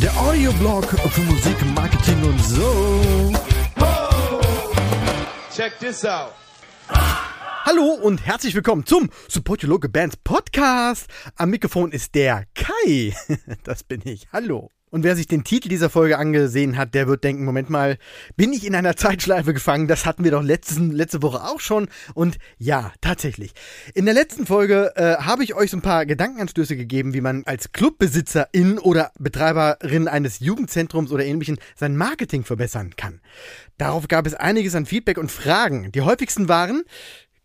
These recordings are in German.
Der Audioblog für Musik, Marketing und so. Check this out. Hallo und herzlich willkommen zum Support Your Local Bands Podcast. Am Mikrofon ist der Kai. Das bin ich. Hallo. Und wer sich den Titel dieser Folge angesehen hat, der wird denken, Moment mal, bin ich in einer Zeitschleife gefangen? Das hatten wir doch letzten, letzte Woche auch schon. Und ja, tatsächlich. In der letzten Folge äh, habe ich euch so ein paar Gedankenanstöße gegeben, wie man als Clubbesitzerin oder Betreiberin eines Jugendzentrums oder ähnlichen sein Marketing verbessern kann. Darauf gab es einiges an Feedback und Fragen. Die häufigsten waren,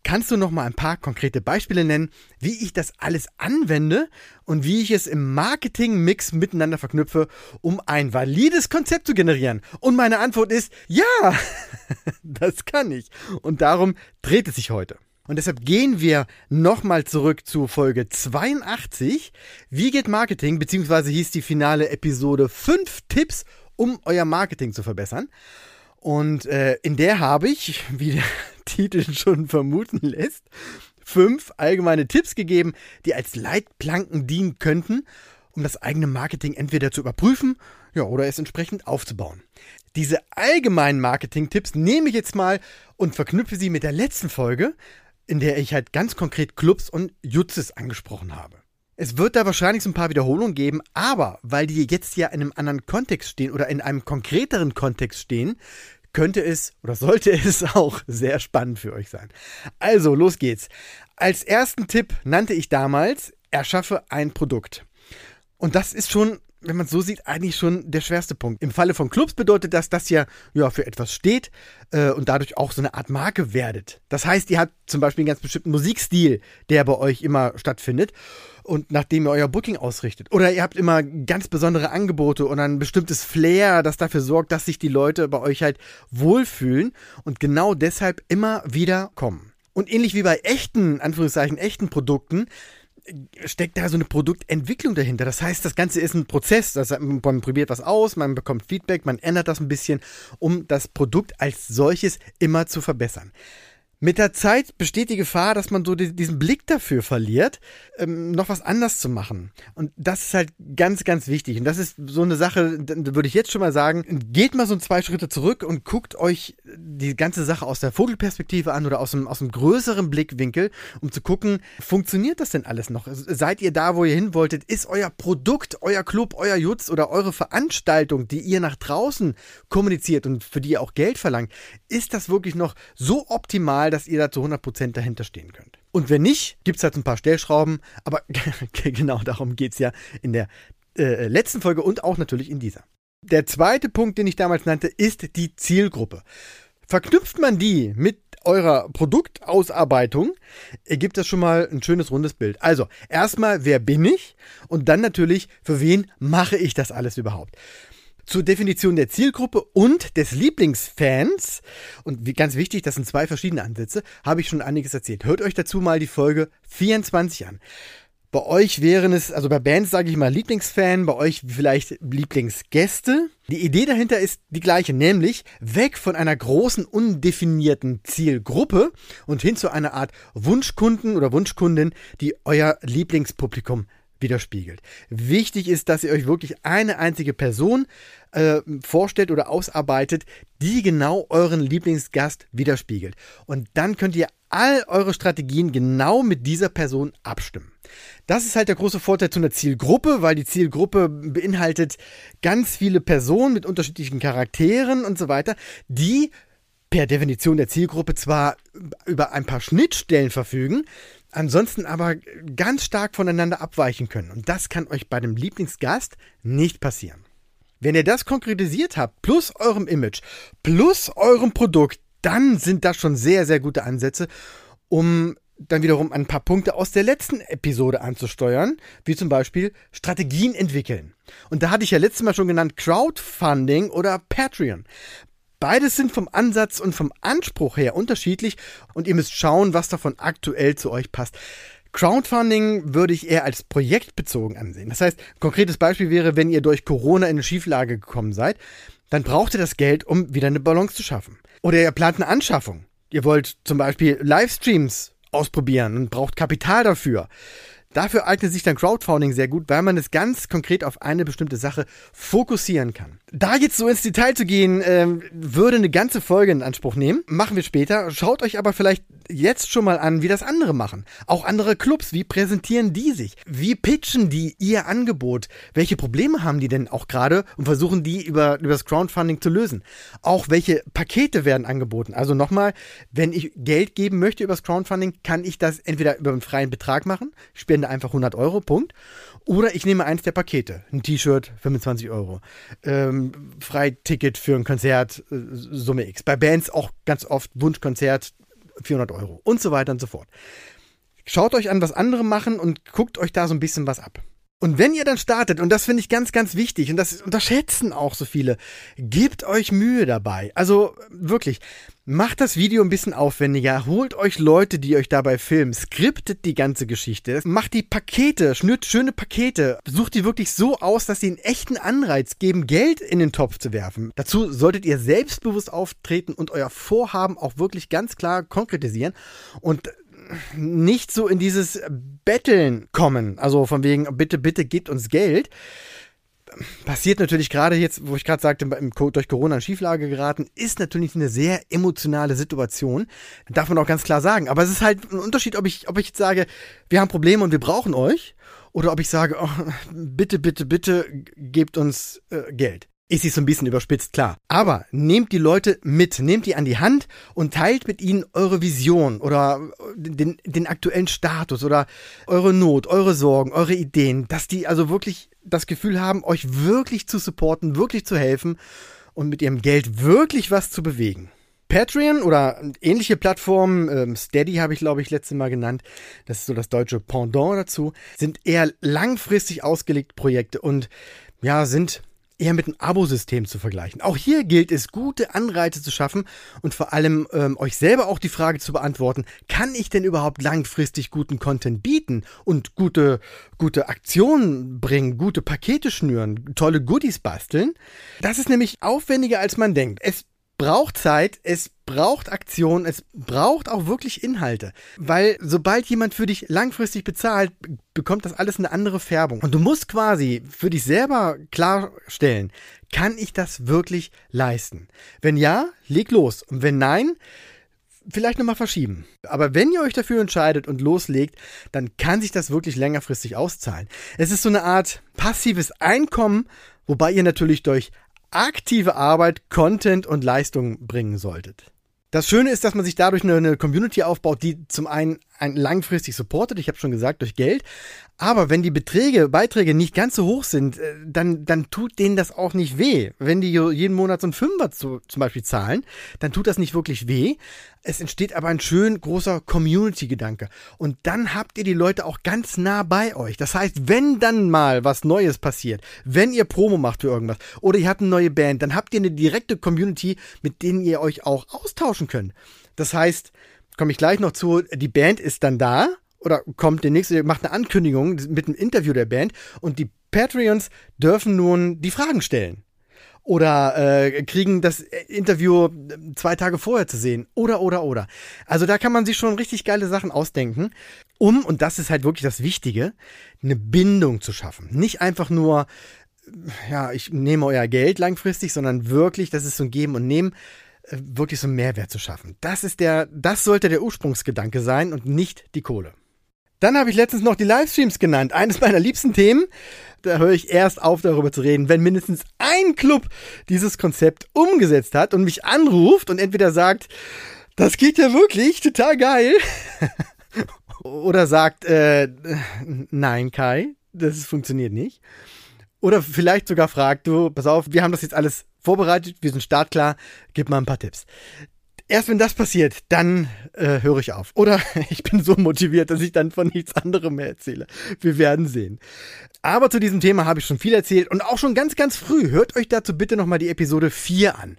Kannst du noch mal ein paar konkrete Beispiele nennen, wie ich das alles anwende und wie ich es im Marketing-Mix miteinander verknüpfe, um ein valides Konzept zu generieren? Und meine Antwort ist ja, das kann ich. Und darum dreht es sich heute. Und deshalb gehen wir nochmal zurück zu Folge 82. Wie geht Marketing? Beziehungsweise hieß die finale Episode 5 Tipps, um euer Marketing zu verbessern. Und äh, in der habe ich, wie Titel schon vermuten lässt, fünf allgemeine Tipps gegeben, die als Leitplanken dienen könnten, um das eigene Marketing entweder zu überprüfen ja, oder es entsprechend aufzubauen. Diese allgemeinen Marketing-Tipps nehme ich jetzt mal und verknüpfe sie mit der letzten Folge, in der ich halt ganz konkret Clubs und Jutzes angesprochen habe. Es wird da wahrscheinlich so ein paar Wiederholungen geben, aber weil die jetzt ja in einem anderen Kontext stehen oder in einem konkreteren Kontext stehen, könnte es oder sollte es auch sehr spannend für euch sein. Also, los geht's. Als ersten Tipp nannte ich damals, erschaffe ein Produkt. Und das ist schon wenn man es so sieht, eigentlich schon der schwerste Punkt. Im Falle von Clubs bedeutet das, dass ihr ja für etwas steht äh, und dadurch auch so eine Art Marke werdet. Das heißt, ihr habt zum Beispiel einen ganz bestimmten Musikstil, der bei euch immer stattfindet und nachdem ihr euer Booking ausrichtet. Oder ihr habt immer ganz besondere Angebote und ein bestimmtes Flair, das dafür sorgt, dass sich die Leute bei euch halt wohlfühlen und genau deshalb immer wieder kommen. Und ähnlich wie bei echten, Anführungszeichen, echten Produkten, steckt da so eine Produktentwicklung dahinter. Das heißt, das Ganze ist ein Prozess. Das, man probiert was aus, man bekommt Feedback, man ändert das ein bisschen, um das Produkt als solches immer zu verbessern. Mit der Zeit besteht die Gefahr, dass man so diesen Blick dafür verliert, ähm, noch was anders zu machen. Und das ist halt ganz, ganz wichtig. Und das ist so eine Sache, würde ich jetzt schon mal sagen, geht mal so zwei Schritte zurück und guckt euch die ganze Sache aus der Vogelperspektive an oder aus einem, aus einem größeren Blickwinkel, um zu gucken, funktioniert das denn alles noch? Seid ihr da, wo ihr hin wolltet? Ist euer Produkt, euer Club, euer Jutz oder eure Veranstaltung, die ihr nach draußen kommuniziert und für die ihr auch Geld verlangt, ist das wirklich noch so optimal, dass ihr da zu 100% dahinter stehen könnt. Und wenn nicht, gibt es halt ein paar Stellschrauben, aber genau darum geht es ja in der äh, letzten Folge und auch natürlich in dieser. Der zweite Punkt, den ich damals nannte, ist die Zielgruppe. Verknüpft man die mit eurer Produktausarbeitung, ergibt das schon mal ein schönes rundes Bild. Also, erstmal, wer bin ich? Und dann natürlich, für wen mache ich das alles überhaupt? Zur Definition der Zielgruppe und des Lieblingsfans. Und wie, ganz wichtig, das sind zwei verschiedene Ansätze, habe ich schon einiges erzählt. Hört euch dazu mal die Folge 24 an. Bei euch wären es, also bei Bands sage ich mal Lieblingsfan, bei euch vielleicht Lieblingsgäste. Die Idee dahinter ist die gleiche, nämlich weg von einer großen, undefinierten Zielgruppe und hin zu einer Art Wunschkunden oder Wunschkundin, die euer Lieblingspublikum widerspiegelt. Wichtig ist, dass ihr euch wirklich eine einzige Person äh, vorstellt oder ausarbeitet, die genau euren Lieblingsgast widerspiegelt. Und dann könnt ihr all eure Strategien genau mit dieser Person abstimmen. Das ist halt der große Vorteil zu einer Zielgruppe, weil die Zielgruppe beinhaltet ganz viele Personen mit unterschiedlichen Charakteren und so weiter, die per Definition der Zielgruppe zwar über ein paar Schnittstellen verfügen, ansonsten aber ganz stark voneinander abweichen können. Und das kann euch bei dem Lieblingsgast nicht passieren. Wenn ihr das konkretisiert habt, plus eurem Image, plus eurem Produkt, dann sind das schon sehr, sehr gute Ansätze, um dann wiederum ein paar Punkte aus der letzten Episode anzusteuern, wie zum Beispiel Strategien entwickeln. Und da hatte ich ja letztes Mal schon genannt Crowdfunding oder Patreon. Beides sind vom Ansatz und vom Anspruch her unterschiedlich und ihr müsst schauen, was davon aktuell zu euch passt. Crowdfunding würde ich eher als projektbezogen ansehen. Das heißt, ein konkretes Beispiel wäre, wenn ihr durch Corona in eine Schieflage gekommen seid, dann braucht ihr das Geld, um wieder eine Balance zu schaffen. Oder ihr plant eine Anschaffung. Ihr wollt zum Beispiel Livestreams ausprobieren und braucht Kapital dafür. Dafür eignet sich dann Crowdfunding sehr gut, weil man es ganz konkret auf eine bestimmte Sache fokussieren kann. Da jetzt so ins Detail zu gehen, äh, würde eine ganze Folge in Anspruch nehmen. Machen wir später. Schaut euch aber vielleicht jetzt schon mal an, wie das andere machen. Auch andere Clubs, wie präsentieren die sich? Wie pitchen die ihr Angebot? Welche Probleme haben die denn auch gerade und versuchen die über, über das Crowdfunding zu lösen? Auch welche Pakete werden angeboten? Also nochmal, wenn ich Geld geben möchte über das Crowdfunding, kann ich das entweder über einen freien Betrag machen, spende spende einfach 100 Euro, Punkt. Oder ich nehme eins der Pakete. Ein T-Shirt, 25 Euro. Ähm, Freiticket für ein Konzert, äh, Summe X. Bei Bands auch ganz oft Wunschkonzert, 400 Euro. Und so weiter und so fort. Schaut euch an, was andere machen und guckt euch da so ein bisschen was ab. Und wenn ihr dann startet, und das finde ich ganz, ganz wichtig, und das unterschätzen auch so viele, gebt euch Mühe dabei. Also wirklich, macht das Video ein bisschen aufwendiger, holt euch Leute, die euch dabei filmen, skriptet die ganze Geschichte, macht die Pakete, schnürt schöne Pakete, sucht die wirklich so aus, dass sie einen echten Anreiz geben, Geld in den Topf zu werfen. Dazu solltet ihr selbstbewusst auftreten und euer Vorhaben auch wirklich ganz klar konkretisieren. Und nicht so in dieses Betteln kommen. Also von wegen, bitte, bitte gebt uns Geld. Passiert natürlich gerade jetzt, wo ich gerade sagte, durch Corona in Schieflage geraten, ist natürlich eine sehr emotionale Situation. Darf man auch ganz klar sagen. Aber es ist halt ein Unterschied, ob ich, ob ich jetzt sage, wir haben Probleme und wir brauchen euch. Oder ob ich sage, oh, bitte, bitte, bitte gebt uns äh, Geld ist sie so ein bisschen überspitzt, klar. Aber nehmt die Leute mit, nehmt die an die Hand und teilt mit ihnen eure Vision oder den, den aktuellen Status oder eure Not, eure Sorgen, eure Ideen, dass die also wirklich das Gefühl haben, euch wirklich zu supporten, wirklich zu helfen und mit ihrem Geld wirklich was zu bewegen. Patreon oder ähnliche Plattformen, ähm, Steady habe ich glaube ich letztes Mal genannt, das ist so das deutsche Pendant dazu, sind eher langfristig ausgelegte Projekte und ja, sind eher mit einem Abo-System zu vergleichen. Auch hier gilt es, gute Anreize zu schaffen und vor allem ähm, euch selber auch die Frage zu beantworten, kann ich denn überhaupt langfristig guten Content bieten und gute, gute Aktionen bringen, gute Pakete schnüren, tolle Goodies basteln? Das ist nämlich aufwendiger, als man denkt. Es braucht Zeit, es braucht Aktion, es braucht auch wirklich Inhalte. Weil sobald jemand für dich langfristig bezahlt, bekommt das alles eine andere Färbung. Und du musst quasi für dich selber klarstellen, kann ich das wirklich leisten? Wenn ja, leg los. Und wenn nein, vielleicht nochmal verschieben. Aber wenn ihr euch dafür entscheidet und loslegt, dann kann sich das wirklich längerfristig auszahlen. Es ist so eine Art passives Einkommen, wobei ihr natürlich durch aktive Arbeit, Content und Leistung bringen solltet. Das Schöne ist, dass man sich dadurch eine, Community aufbaut, die zum einen ein langfristig supportet, ich habe schon gesagt, durch Geld. Aber wenn die Beträge, Beiträge nicht ganz so hoch sind, äh, dann, dann tut denen das auch nicht weh. Wenn die jeden Monat so ein Fünfer zu, zum Beispiel zahlen, dann tut das nicht wirklich weh. Es entsteht aber ein schön großer Community-Gedanke. Und dann habt ihr die Leute auch ganz nah bei euch. Das heißt, wenn dann mal was Neues passiert, wenn ihr Promo macht für irgendwas oder ihr habt eine neue Band, dann habt ihr eine direkte Community, mit denen ihr euch auch austauschen könnt. Das heißt, komme ich gleich noch zu, die Band ist dann da oder kommt demnächst, macht eine Ankündigung mit einem Interview der Band und die Patreons dürfen nun die Fragen stellen. Oder äh, kriegen das Interview zwei Tage vorher zu sehen. Oder, oder, oder. Also da kann man sich schon richtig geile Sachen ausdenken, um, und das ist halt wirklich das Wichtige, eine Bindung zu schaffen. Nicht einfach nur, ja, ich nehme euer Geld langfristig, sondern wirklich, das ist so ein Geben und Nehmen. Äh, wirklich so einen Mehrwert zu schaffen. Das ist der, das sollte der Ursprungsgedanke sein und nicht die Kohle. Dann habe ich letztens noch die Livestreams genannt. Eines meiner liebsten Themen. Da höre ich erst auf, darüber zu reden, wenn mindestens ein Club dieses Konzept umgesetzt hat und mich anruft und entweder sagt, das geht ja wirklich, total geil. Oder sagt, äh, nein, Kai, das funktioniert nicht. Oder vielleicht sogar fragt, du, pass auf, wir haben das jetzt alles vorbereitet, wir sind startklar, gib mal ein paar Tipps. Erst wenn das passiert, dann äh, höre ich auf. Oder ich bin so motiviert, dass ich dann von nichts anderem mehr erzähle. Wir werden sehen. Aber zu diesem Thema habe ich schon viel erzählt und auch schon ganz, ganz früh. Hört euch dazu bitte nochmal die Episode 4 an.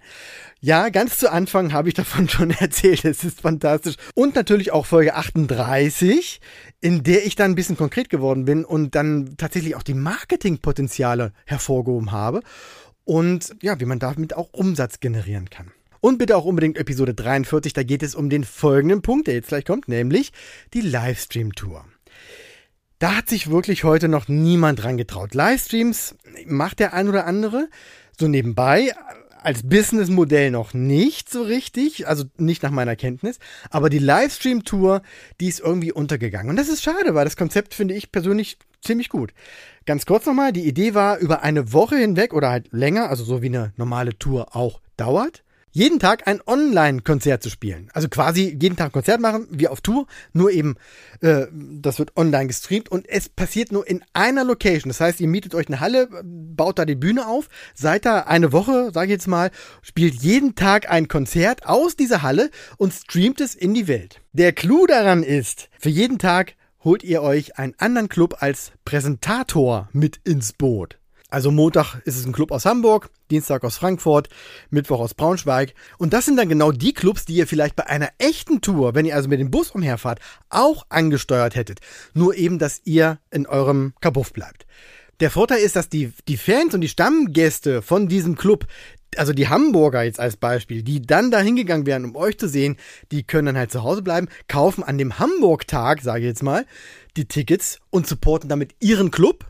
Ja, ganz zu Anfang habe ich davon schon erzählt. Es ist fantastisch. Und natürlich auch Folge 38, in der ich dann ein bisschen konkret geworden bin und dann tatsächlich auch die Marketingpotenziale hervorgehoben habe und ja, wie man damit auch Umsatz generieren kann. Und bitte auch unbedingt Episode 43, da geht es um den folgenden Punkt, der jetzt gleich kommt, nämlich die Livestream-Tour. Da hat sich wirklich heute noch niemand dran getraut. Livestreams macht der ein oder andere so nebenbei, als Businessmodell noch nicht so richtig, also nicht nach meiner Kenntnis, aber die Livestream-Tour, die ist irgendwie untergegangen. Und das ist schade, weil das Konzept finde ich persönlich ziemlich gut. Ganz kurz nochmal, die Idee war, über eine Woche hinweg oder halt länger, also so wie eine normale Tour auch dauert, jeden Tag ein Online-Konzert zu spielen. Also quasi jeden Tag ein Konzert machen, wie auf Tour, nur eben, äh, das wird online gestreamt und es passiert nur in einer Location. Das heißt, ihr mietet euch eine Halle, baut da die Bühne auf, seid da eine Woche, sage ich jetzt mal, spielt jeden Tag ein Konzert aus dieser Halle und streamt es in die Welt. Der Clou daran ist, für jeden Tag holt ihr euch einen anderen Club als Präsentator mit ins Boot. Also Montag ist es ein Club aus Hamburg, Dienstag aus Frankfurt, Mittwoch aus Braunschweig. Und das sind dann genau die Clubs, die ihr vielleicht bei einer echten Tour, wenn ihr also mit dem Bus umherfahrt, auch angesteuert hättet. Nur eben, dass ihr in eurem Kabuff bleibt. Der Vorteil ist, dass die, die Fans und die Stammgäste von diesem Club, also die Hamburger jetzt als Beispiel, die dann da hingegangen wären, um euch zu sehen, die können dann halt zu Hause bleiben, kaufen an dem Hamburg-Tag, sage ich jetzt mal, die Tickets und supporten damit ihren Club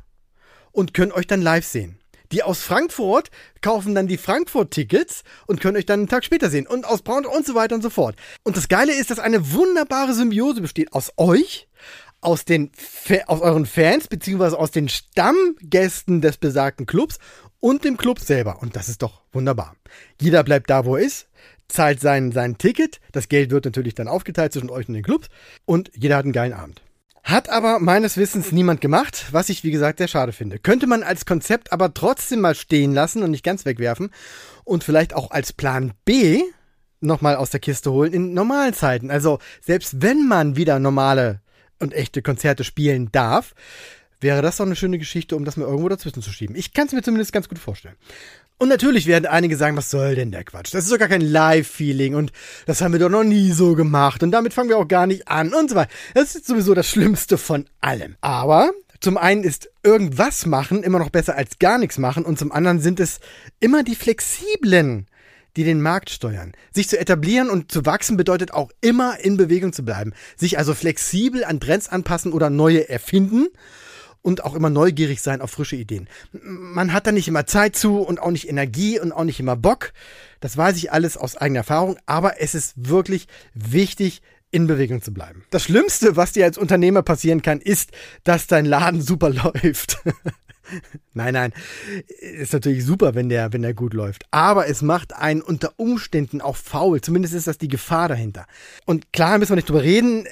und können euch dann live sehen. Die aus Frankfurt kaufen dann die Frankfurt-Tickets und können euch dann einen Tag später sehen. Und aus Braunschweig und so weiter und so fort. Und das Geile ist, dass eine wunderbare Symbiose besteht aus euch, aus den aus euren Fans, beziehungsweise aus den Stammgästen des besagten Clubs und dem Club selber. Und das ist doch wunderbar. Jeder bleibt da, wo er ist, zahlt sein, sein Ticket. Das Geld wird natürlich dann aufgeteilt zwischen euch und den Clubs. Und jeder hat einen geilen Abend. Hat aber meines Wissens niemand gemacht, was ich wie gesagt sehr schade finde. Könnte man als Konzept aber trotzdem mal stehen lassen und nicht ganz wegwerfen und vielleicht auch als Plan B nochmal aus der Kiste holen in normalen Zeiten. Also selbst wenn man wieder normale und echte Konzerte spielen darf, wäre das doch eine schöne Geschichte, um das mal irgendwo dazwischen zu schieben. Ich kann es mir zumindest ganz gut vorstellen. Und natürlich werden einige sagen, was soll denn der Quatsch? Das ist doch gar kein Live-Feeling und das haben wir doch noch nie so gemacht und damit fangen wir auch gar nicht an und so weiter. Das ist sowieso das Schlimmste von allem. Aber zum einen ist irgendwas machen immer noch besser als gar nichts machen und zum anderen sind es immer die flexiblen, die den Markt steuern. Sich zu etablieren und zu wachsen bedeutet auch immer in Bewegung zu bleiben. Sich also flexibel an Trends anpassen oder neue erfinden und auch immer neugierig sein auf frische Ideen. Man hat da nicht immer Zeit zu und auch nicht Energie und auch nicht immer Bock. Das weiß ich alles aus eigener Erfahrung, aber es ist wirklich wichtig, in Bewegung zu bleiben. Das Schlimmste, was dir als Unternehmer passieren kann, ist, dass dein Laden super läuft. nein, nein, ist natürlich super, wenn der, wenn der gut läuft. Aber es macht einen unter Umständen auch faul. Zumindest ist das die Gefahr dahinter. Und klar müssen wir nicht drüber reden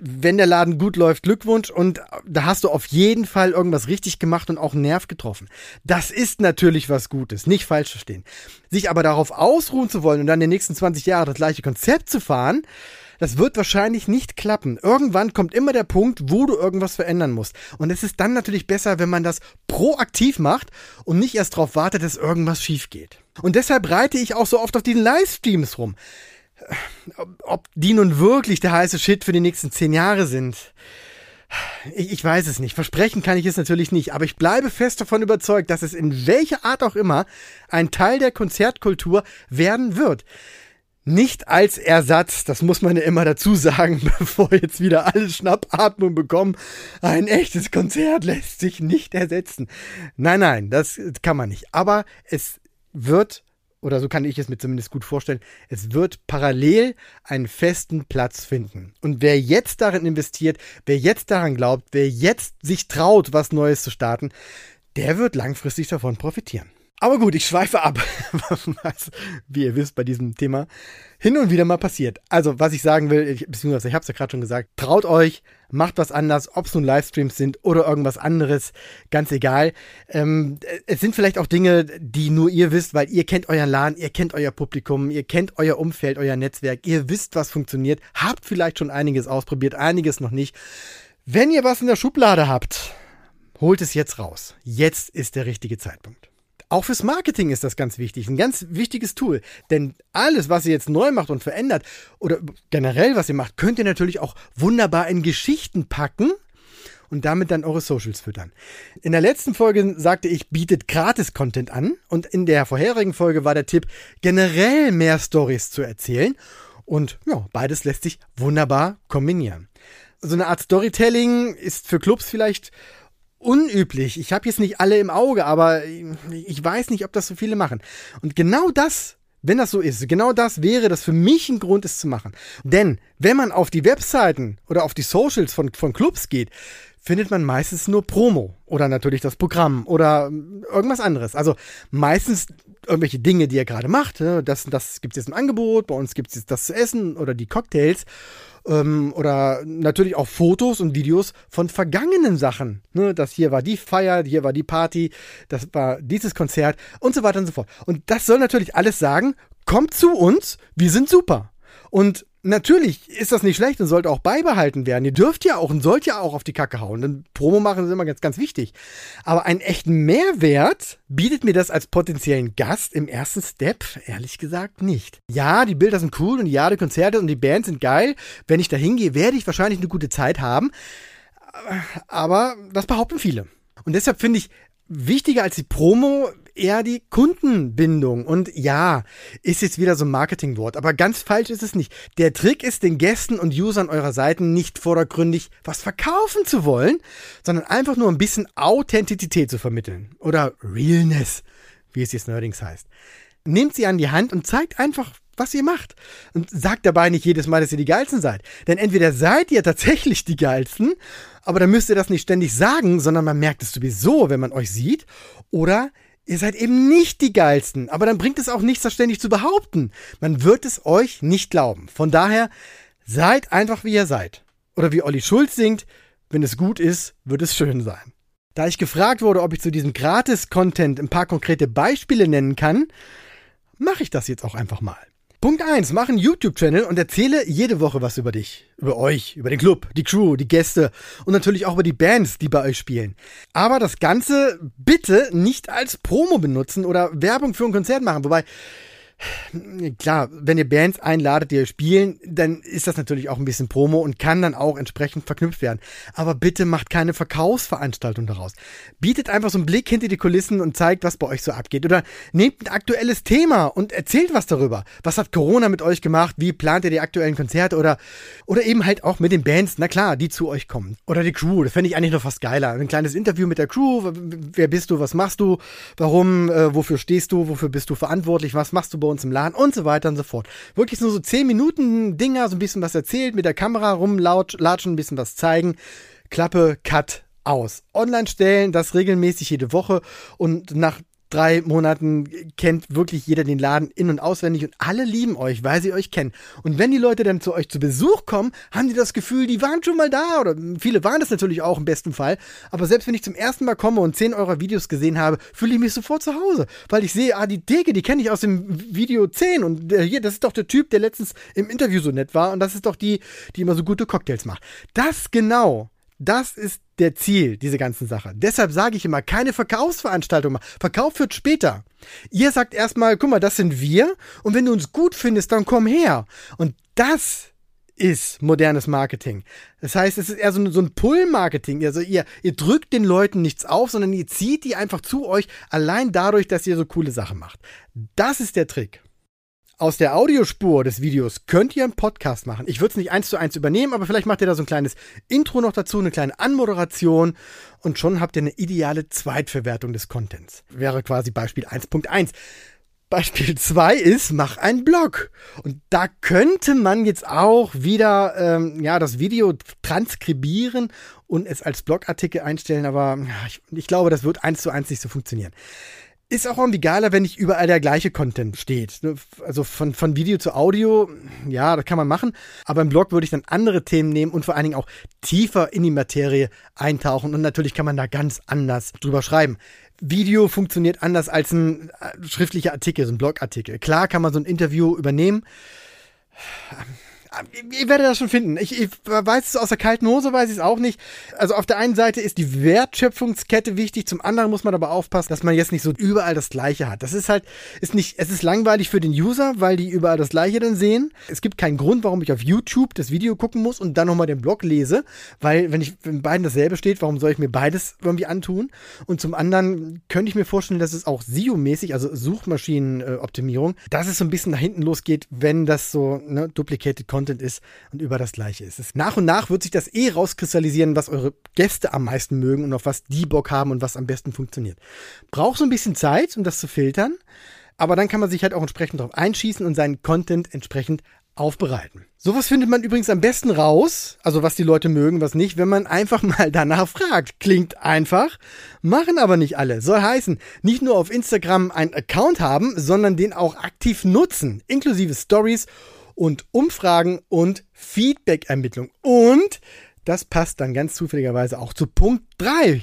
wenn der Laden gut läuft, Glückwunsch und da hast du auf jeden Fall irgendwas richtig gemacht und auch einen Nerv getroffen. Das ist natürlich was Gutes, nicht falsch verstehen. Sich aber darauf ausruhen zu wollen und dann die nächsten 20 Jahre das gleiche Konzept zu fahren, das wird wahrscheinlich nicht klappen. Irgendwann kommt immer der Punkt, wo du irgendwas verändern musst. Und es ist dann natürlich besser, wenn man das proaktiv macht und nicht erst darauf wartet, dass irgendwas schief geht. Und deshalb reite ich auch so oft auf diesen Livestreams rum ob die nun wirklich der heiße Shit für die nächsten zehn Jahre sind. Ich, ich, weiß es nicht. Versprechen kann ich es natürlich nicht, aber ich bleibe fest davon überzeugt, dass es in welcher Art auch immer ein Teil der Konzertkultur werden wird. Nicht als Ersatz, das muss man ja immer dazu sagen, bevor jetzt wieder alle Schnappatmung bekommen. Ein echtes Konzert lässt sich nicht ersetzen. Nein, nein, das kann man nicht. Aber es wird oder so kann ich es mir zumindest gut vorstellen, es wird parallel einen festen Platz finden. Und wer jetzt darin investiert, wer jetzt daran glaubt, wer jetzt sich traut, was Neues zu starten, der wird langfristig davon profitieren. Aber gut, ich schweife ab, was, wie ihr wisst, bei diesem Thema hin und wieder mal passiert. Also, was ich sagen will, ich, beziehungsweise ich habe es ja gerade schon gesagt, traut euch, macht was anders, ob es nun Livestreams sind oder irgendwas anderes, ganz egal. Ähm, es sind vielleicht auch Dinge, die nur ihr wisst, weil ihr kennt euren Laden, ihr kennt euer Publikum, ihr kennt euer Umfeld, euer Netzwerk, ihr wisst, was funktioniert, habt vielleicht schon einiges ausprobiert, einiges noch nicht. Wenn ihr was in der Schublade habt, holt es jetzt raus. Jetzt ist der richtige Zeitpunkt. Auch fürs Marketing ist das ganz wichtig, ein ganz wichtiges Tool. Denn alles, was ihr jetzt neu macht und verändert oder generell was ihr macht, könnt ihr natürlich auch wunderbar in Geschichten packen und damit dann eure Socials füttern. In der letzten Folge sagte ich, bietet Gratis-Content an und in der vorherigen Folge war der Tipp, generell mehr Stories zu erzählen. Und ja, beides lässt sich wunderbar kombinieren. So eine Art Storytelling ist für Clubs vielleicht unüblich. Ich habe jetzt nicht alle im Auge, aber ich weiß nicht, ob das so viele machen. Und genau das wenn das so ist, genau das wäre das für mich ein Grund, es zu machen. Denn wenn man auf die Webseiten oder auf die Socials von, von Clubs geht, findet man meistens nur Promo oder natürlich das Programm oder irgendwas anderes. Also meistens irgendwelche Dinge, die er gerade macht. Das, das gibt es jetzt im Angebot, bei uns gibt es jetzt das zu essen oder die Cocktails ähm, oder natürlich auch Fotos und Videos von vergangenen Sachen. Ne, das hier war die Feier, hier war die Party, das war dieses Konzert und so weiter und so fort. Und das soll natürlich alles sagen, kommt zu uns, wir sind super. Und natürlich ist das nicht schlecht und sollte auch beibehalten werden. Ihr dürft ja auch und sollt ja auch auf die Kacke hauen. Denn Promo machen ist immer ganz, ganz wichtig. Aber einen echten Mehrwert bietet mir das als potenziellen Gast im ersten Step ehrlich gesagt nicht. Ja, die Bilder sind cool und ja, die Konzerte und die Bands sind geil. Wenn ich da hingehe, werde ich wahrscheinlich eine gute Zeit haben. Aber das behaupten viele. Und deshalb finde ich, wichtiger als die Promo eher die Kundenbindung. Und ja, ist jetzt wieder so ein Marketingwort, aber ganz falsch ist es nicht. Der Trick ist, den Gästen und Usern eurer Seiten nicht vordergründig was verkaufen zu wollen, sondern einfach nur ein bisschen Authentizität zu vermitteln. Oder Realness, wie es jetzt neuerdings heißt. Nehmt sie an die Hand und zeigt einfach, was ihr macht. Und sagt dabei nicht jedes Mal, dass ihr die Geilsten seid. Denn entweder seid ihr tatsächlich die Geilsten, aber dann müsst ihr das nicht ständig sagen, sondern man merkt es sowieso, wenn man euch sieht. Oder Ihr seid eben nicht die geilsten, aber dann bringt es auch nichts, das ständig zu behaupten. Man wird es euch nicht glauben. Von daher, seid einfach wie ihr seid. Oder wie Olli Schulz singt, wenn es gut ist, wird es schön sein. Da ich gefragt wurde, ob ich zu diesem Gratis-Content ein paar konkrete Beispiele nennen kann, mache ich das jetzt auch einfach mal. Punkt 1. Mach einen YouTube-Channel und erzähle jede Woche was über dich, über euch, über den Club, die Crew, die Gäste und natürlich auch über die Bands, die bei euch spielen. Aber das Ganze bitte nicht als Promo benutzen oder Werbung für ein Konzert machen. Wobei, klar, wenn ihr Bands einladet, die spielen, dann ist das natürlich auch ein bisschen Promo und kann dann auch entsprechend verknüpft werden. Aber bitte macht keine Verkaufsveranstaltung daraus. Bietet einfach so einen Blick hinter die Kulissen und zeigt, was bei euch so abgeht. Oder nehmt ein aktuelles Thema und erzählt was darüber. Was hat Corona mit euch gemacht? Wie plant ihr die aktuellen Konzerte? Oder, oder eben halt auch mit den Bands, na klar, die zu euch kommen. Oder die Crew, das fände ich eigentlich noch fast geiler. Ein kleines Interview mit der Crew. Wer bist du? Was machst du? Warum? Äh, wofür stehst du? Wofür bist du verantwortlich? Was machst du bei uns im Laden und so weiter und so fort. Wirklich nur so 10 Minuten Dinger, so ein bisschen was erzählt, mit der Kamera rumlatschen, ein bisschen was zeigen. Klappe, Cut, aus. Online stellen, das regelmäßig jede Woche und nach drei Monaten kennt wirklich jeder den Laden in- und auswendig und alle lieben euch, weil sie euch kennen. Und wenn die Leute dann zu euch zu Besuch kommen, haben die das Gefühl, die waren schon mal da oder viele waren das natürlich auch im besten Fall. Aber selbst wenn ich zum ersten Mal komme und zehn eurer Videos gesehen habe, fühle ich mich sofort zu Hause, weil ich sehe, ah, die Theke, die kenne ich aus dem Video 10 und äh, hier, das ist doch der Typ, der letztens im Interview so nett war und das ist doch die, die immer so gute Cocktails macht. Das genau das ist der Ziel, diese ganzen Sache. Deshalb sage ich immer, keine Verkaufsveranstaltung machen. Verkauf wird später. Ihr sagt erstmal, guck mal, das sind wir. Und wenn du uns gut findest, dann komm her. Und das ist modernes Marketing. Das heißt, es ist eher so ein, so ein Pull-Marketing. Also ihr, ihr drückt den Leuten nichts auf, sondern ihr zieht die einfach zu euch, allein dadurch, dass ihr so coole Sachen macht. Das ist der Trick. Aus der Audiospur des Videos könnt ihr einen Podcast machen. Ich würde es nicht eins zu eins übernehmen, aber vielleicht macht ihr da so ein kleines Intro noch dazu, eine kleine Anmoderation und schon habt ihr eine ideale Zweitverwertung des Contents. Wäre quasi Beispiel 1.1. Beispiel 2 ist, mach einen Blog. Und da könnte man jetzt auch wieder ähm, ja, das Video transkribieren und es als Blogartikel einstellen, aber ich, ich glaube, das wird eins zu eins nicht so funktionieren. Ist auch irgendwie geiler, wenn nicht überall der gleiche Content steht. Ne? Also von, von Video zu Audio, ja, das kann man machen. Aber im Blog würde ich dann andere Themen nehmen und vor allen Dingen auch tiefer in die Materie eintauchen. Und natürlich kann man da ganz anders drüber schreiben. Video funktioniert anders als ein äh, schriftlicher Artikel, so ein Blogartikel. Klar kann man so ein Interview übernehmen. Ich werde das schon finden. Ich, ich weiß es aus der kalten Hose, weiß ich es auch nicht. Also auf der einen Seite ist die Wertschöpfungskette wichtig, zum anderen muss man aber aufpassen, dass man jetzt nicht so überall das Gleiche hat. Das ist halt, ist nicht, es ist langweilig für den User, weil die überall das Gleiche dann sehen. Es gibt keinen Grund, warum ich auf YouTube das Video gucken muss und dann nochmal den Blog lese, weil wenn ich in beiden dasselbe steht, warum soll ich mir beides irgendwie antun? Und zum anderen könnte ich mir vorstellen, dass es auch SEO-mäßig, also Suchmaschinenoptimierung, dass es so ein bisschen nach hinten losgeht, wenn das so ne, duplicated Content ist und über das Gleiche ist. Es nach und nach wird sich das eh rauskristallisieren, was eure Gäste am meisten mögen und auf was die Bock haben und was am besten funktioniert. Braucht so ein bisschen Zeit, um das zu filtern, aber dann kann man sich halt auch entsprechend darauf einschießen und seinen Content entsprechend aufbereiten. Sowas findet man übrigens am besten raus, also was die Leute mögen, was nicht, wenn man einfach mal danach fragt. Klingt einfach, machen aber nicht alle. Soll heißen, nicht nur auf Instagram einen Account haben, sondern den auch aktiv nutzen, inklusive Stories und Umfragen und Feedback-Ermittlung. Und das passt dann ganz zufälligerweise auch zu Punkt 3.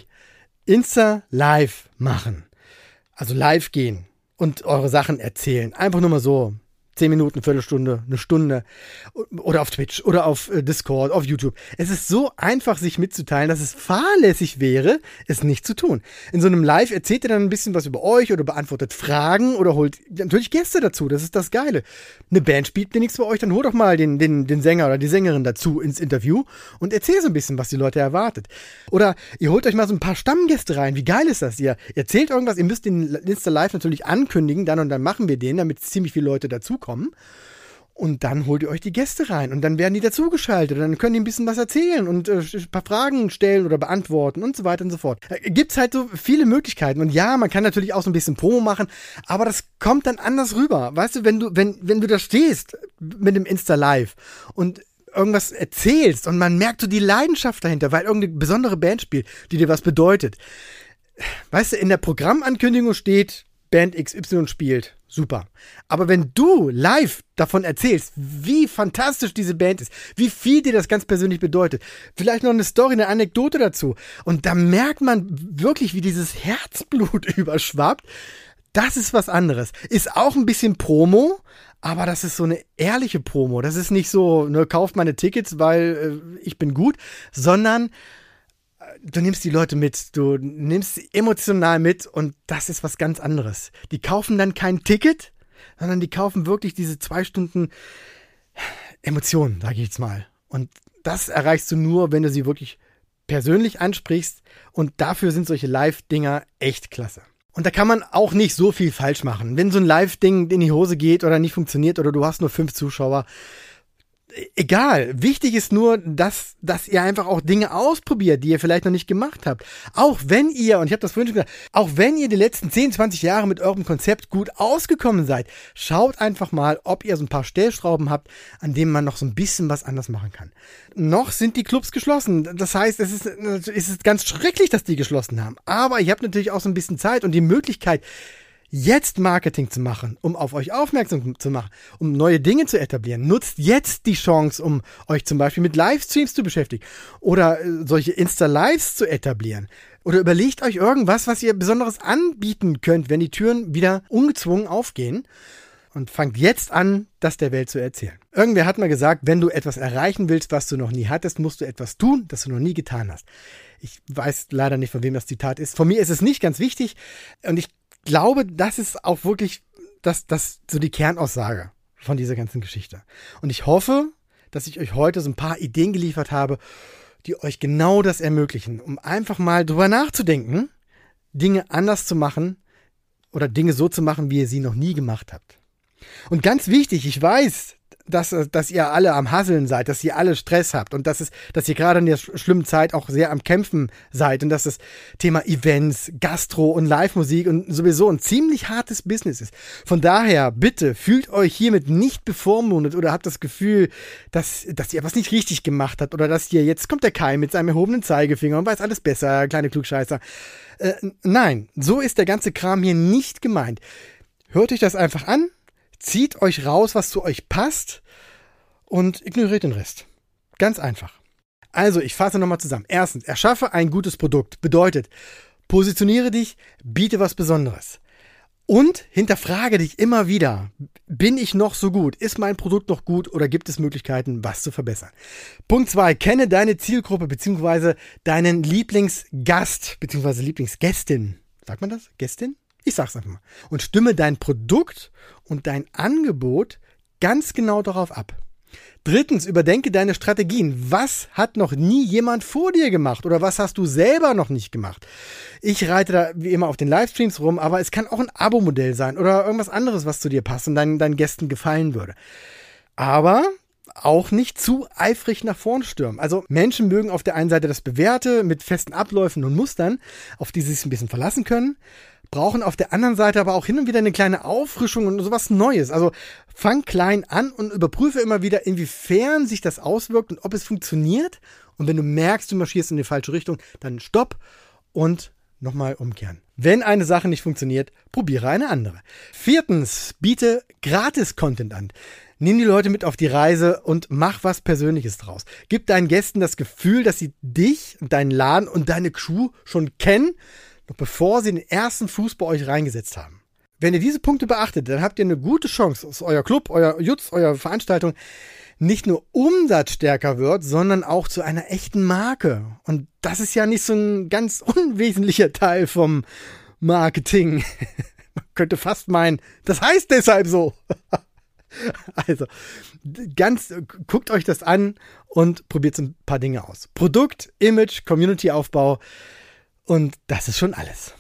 Insta live machen. Also live gehen und eure Sachen erzählen. Einfach nur mal so zehn Minuten, Viertelstunde, eine Stunde oder auf Twitch oder auf äh, Discord, auf YouTube. Es ist so einfach, sich mitzuteilen, dass es fahrlässig wäre, es nicht zu tun. In so einem Live erzählt ihr dann ein bisschen was über euch oder beantwortet Fragen oder holt natürlich Gäste dazu. Das ist das Geile. Eine Band spielt mir nichts bei euch, dann hol doch mal den, den, den Sänger oder die Sängerin dazu ins Interview und erzähl so ein bisschen, was die Leute erwartet. Oder ihr holt euch mal so ein paar Stammgäste rein. Wie geil ist das? Ihr erzählt irgendwas, ihr müsst den Insta Live natürlich ankündigen, dann und dann machen wir den, damit ziemlich viele Leute dazukommen kommen. Und dann holt ihr euch die Gäste rein und dann werden die dazugeschaltet. Dann können die ein bisschen was erzählen und äh, ein paar Fragen stellen oder beantworten und so weiter und so fort. Äh, gibt's halt so viele Möglichkeiten. Und ja, man kann natürlich auch so ein bisschen Promo machen, aber das kommt dann anders rüber. Weißt du, wenn du, wenn, wenn du da stehst mit dem Insta Live und irgendwas erzählst und man merkt so die Leidenschaft dahinter, weil irgendeine besondere Band spielt, die dir was bedeutet. Weißt du, in der Programmankündigung steht, Band XY spielt super. Aber wenn du live davon erzählst, wie fantastisch diese Band ist, wie viel dir das ganz persönlich bedeutet, vielleicht noch eine Story, eine Anekdote dazu, und da merkt man wirklich, wie dieses Herzblut überschwappt, das ist was anderes. Ist auch ein bisschen Promo, aber das ist so eine ehrliche Promo. Das ist nicht so, ne, kauft meine Tickets, weil äh, ich bin gut, sondern du nimmst die Leute mit, du nimmst sie emotional mit und das ist was ganz anderes. Die kaufen dann kein Ticket, sondern die kaufen wirklich diese zwei Stunden Emotionen, sage ich jetzt mal. Und das erreichst du nur, wenn du sie wirklich persönlich ansprichst und dafür sind solche Live-Dinger echt klasse. Und da kann man auch nicht so viel falsch machen. Wenn so ein Live-Ding in die Hose geht oder nicht funktioniert oder du hast nur fünf Zuschauer, egal. Wichtig ist nur, dass, dass ihr einfach auch Dinge ausprobiert, die ihr vielleicht noch nicht gemacht habt. Auch wenn ihr, und ich habe das vorhin schon gesagt, auch wenn ihr die letzten 10, 20 Jahre mit eurem Konzept gut ausgekommen seid, schaut einfach mal, ob ihr so ein paar Stellschrauben habt, an denen man noch so ein bisschen was anders machen kann. Noch sind die Clubs geschlossen. Das heißt, es ist, es ist ganz schrecklich, dass die geschlossen haben. Aber ihr habt natürlich auch so ein bisschen Zeit und die Möglichkeit, jetzt Marketing zu machen, um auf euch aufmerksam zu machen, um neue Dinge zu etablieren. Nutzt jetzt die Chance, um euch zum Beispiel mit Livestreams zu beschäftigen oder äh, solche Insta-Lives zu etablieren. Oder überlegt euch irgendwas, was ihr Besonderes anbieten könnt, wenn die Türen wieder ungezwungen aufgehen. Und fangt jetzt an, das der Welt zu erzählen. Irgendwer hat mal gesagt, wenn du etwas erreichen willst, was du noch nie hattest, musst du etwas tun, das du noch nie getan hast. Ich weiß leider nicht, von wem das Zitat ist. Von mir ist es nicht ganz wichtig. Und ich glaube, das ist auch wirklich das, das, so die Kernaussage von dieser ganzen Geschichte. Und ich hoffe, dass ich euch heute so ein paar Ideen geliefert habe, die euch genau das ermöglichen, um einfach mal drüber nachzudenken, Dinge anders zu machen oder Dinge so zu machen, wie ihr sie noch nie gemacht habt. Und ganz wichtig, ich weiß, dass, dass ihr alle am Hasseln seid, dass ihr alle Stress habt und dass, es, dass ihr gerade in der schlimmen Zeit auch sehr am Kämpfen seid und dass das Thema Events, Gastro und Live-Musik und sowieso ein ziemlich hartes Business ist. Von daher, bitte, fühlt euch hiermit nicht bevormundet oder habt das Gefühl, dass, dass ihr was nicht richtig gemacht habt oder dass ihr, jetzt kommt der Kai mit seinem erhobenen Zeigefinger und weiß alles besser, kleine Klugscheißer. Äh, nein, so ist der ganze Kram hier nicht gemeint. Hört euch das einfach an, Zieht euch raus, was zu euch passt und ignoriert den Rest. Ganz einfach. Also, ich fasse nochmal zusammen. Erstens, erschaffe ein gutes Produkt. Bedeutet, positioniere dich, biete was Besonderes. Und hinterfrage dich immer wieder, bin ich noch so gut? Ist mein Produkt noch gut oder gibt es Möglichkeiten, was zu verbessern? Punkt zwei: Kenne deine Zielgruppe beziehungsweise deinen Lieblingsgast beziehungsweise Lieblingsgästin. Sagt man das? Gästin? Ich sag's einfach mal. Und stimme dein Produkt und dein Angebot ganz genau darauf ab. Drittens, überdenke deine Strategien. Was hat noch nie jemand vor dir gemacht oder was hast du selber noch nicht gemacht? Ich reite da wie immer auf den Livestreams rum, aber es kann auch ein Abo-Modell sein oder irgendwas anderes, was zu dir passt und deinen, deinen Gästen gefallen würde. Aber auch nicht zu eifrig nach vorn stürmen. Also Menschen mögen auf der einen Seite das Bewährte mit festen Abläufen und Mustern, auf die sie sich ein bisschen verlassen können brauchen auf der anderen Seite aber auch hin und wieder eine kleine Auffrischung und sowas Neues. Also fang klein an und überprüfe immer wieder, inwiefern sich das auswirkt und ob es funktioniert. Und wenn du merkst, du marschierst in die falsche Richtung, dann stopp und nochmal umkehren. Wenn eine Sache nicht funktioniert, probiere eine andere. Viertens, biete Gratis-Content an. Nimm die Leute mit auf die Reise und mach was Persönliches draus. Gib deinen Gästen das Gefühl, dass sie dich, deinen Laden und deine Crew schon kennen noch bevor sie den ersten Fuß bei euch reingesetzt haben. Wenn ihr diese Punkte beachtet, dann habt ihr eine gute Chance, dass euer Club, euer Jutz, eure Veranstaltung nicht nur umsatzstärker wird, sondern auch zu einer echten Marke. Und das ist ja nicht so ein ganz unwesentlicher Teil vom Marketing. Man könnte fast meinen, das heißt deshalb so. Also, ganz, guckt euch das an und probiert ein paar Dinge aus. Produkt, Image, Community-Aufbau. Und das ist schon alles.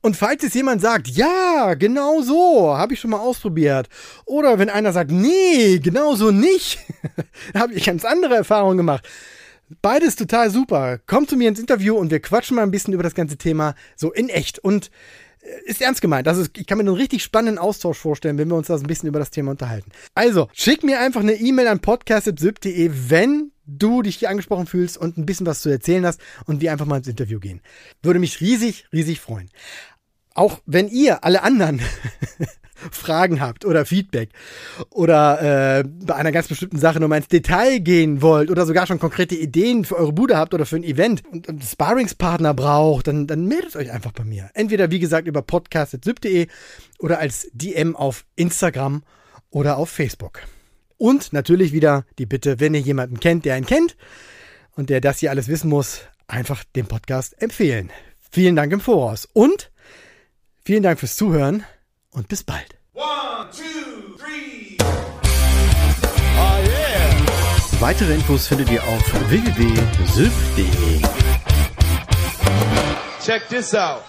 Und falls jetzt jemand sagt, ja, genau so, habe ich schon mal ausprobiert. Oder wenn einer sagt, nee, genau so nicht, habe ich ganz andere Erfahrungen gemacht. Beides total super. Kommt zu mir ins Interview und wir quatschen mal ein bisschen über das ganze Thema so in echt. Und äh, ist ernst gemeint. Ist, ich kann mir einen richtig spannenden Austausch vorstellen, wenn wir uns da ein bisschen über das Thema unterhalten. Also, schick mir einfach eine E-Mail an podcast.syb.de, wenn du dich hier angesprochen fühlst und ein bisschen was zu erzählen hast und wir einfach mal ins Interview gehen. Würde mich riesig, riesig freuen. Auch wenn ihr alle anderen Fragen habt oder Feedback oder äh, bei einer ganz bestimmten Sache nur mal ins Detail gehen wollt oder sogar schon konkrete Ideen für eure Bude habt oder für ein Event und einen Sparringspartner braucht, dann, dann meldet euch einfach bei mir. Entweder, wie gesagt, über podcast.syb.de oder als DM auf Instagram oder auf Facebook. Und natürlich wieder die Bitte, wenn ihr jemanden kennt, der einen kennt und der das hier alles wissen muss, einfach den Podcast empfehlen. Vielen Dank im Voraus und vielen Dank fürs Zuhören und bis bald. One, two, three. Oh yeah. Weitere Infos findet ihr auf www.sylph.de. Check this out.